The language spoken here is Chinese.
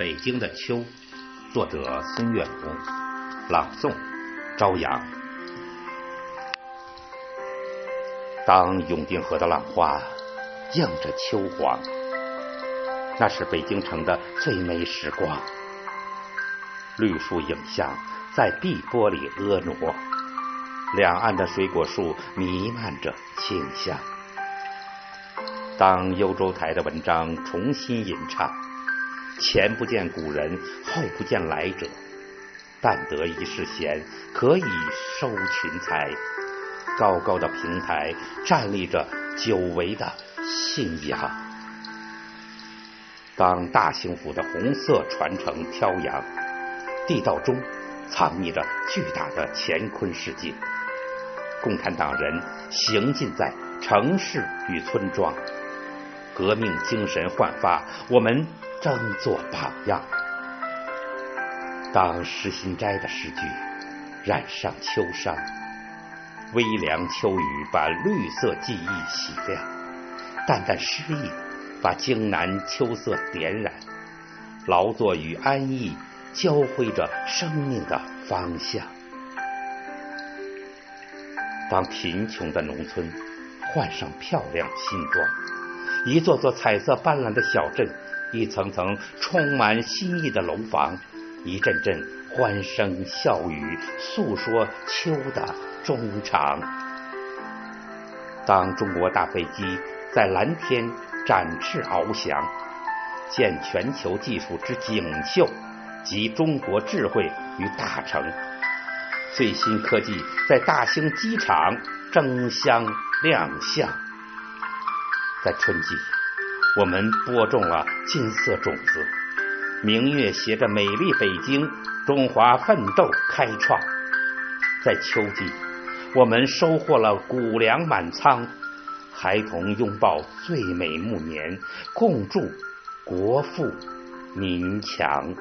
北京的秋，作者孙月龙，朗诵朝阳。当永定河的浪花映着秋黄，那是北京城的最美时光。绿树影像在碧波里婀娜，两岸的水果树弥漫着清香。当幽州台的文章重新吟唱，前不见古人，后不见来者，但得一世闲，可以收群才。高高的平台站立着久违的信仰。当大兴府的红色传承飘扬，地道中藏匿着巨大的乾坤世界。共产党人行进在城市与村庄。革命精神焕发，我们争做榜样。当诗心斋的诗句染上秋殇，微凉秋雨把绿色记忆洗亮，淡淡诗意把京南秋色点染，劳作与安逸交汇着生命的方向。当贫穷的农村换上漂亮新装。一座座彩色斑斓的小镇，一层层充满新意的楼房，一阵阵欢声笑语，诉说秋的衷肠。当中国大飞机在蓝天展翅翱翔，见全球技术之锦绣，集中国智慧于大成，最新科技在大兴机场争相亮相。在春季，我们播种了金色种子，明月携着美丽北京，中华奋斗开创；在秋季，我们收获了谷粮满仓，孩童拥抱最美暮年，共祝国富民强。